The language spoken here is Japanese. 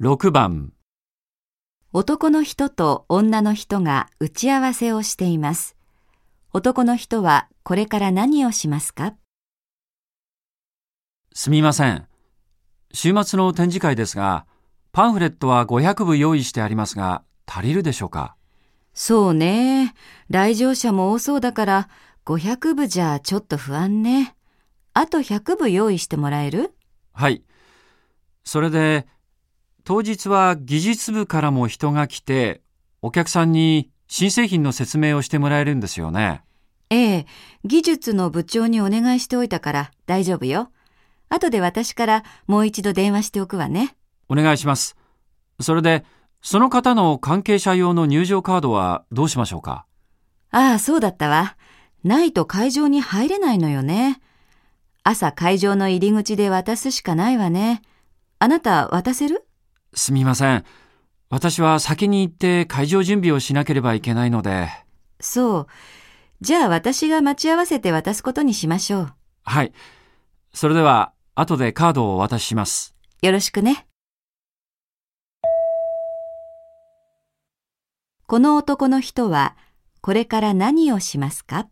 6番、男の人と女の人が打ち合わせをしています。男の人はこれから何をしますか？すみません。週末の展示会ですが、パンフレットは500部用意してありますが、足りるでしょうか？そうね。来場者も多そうだから500部じゃちょっと不安ね。あと100部用意してもらえる？はい。それで、当日は技術部からも人が来て、お客さんに新製品の説明をしてもらえるんですよね。ええ、技術の部長にお願いしておいたから大丈夫よ。後で私からもう一度電話しておくわね。お願いします。それで、その方の関係者用の入場カードはどうしましょうか？ああ、そうだったわ。ないと会場に入れないのよね。朝会場の入り口で渡すしかないわね。あなた渡せる？すみません。私は先に行って会場準備をしなければいけないので。そう。じゃあ私が待ち合わせて渡すことにしましょう。はい。それでは、後でカードをお渡しします。よろしくね。この男の人はこれから何をしますか？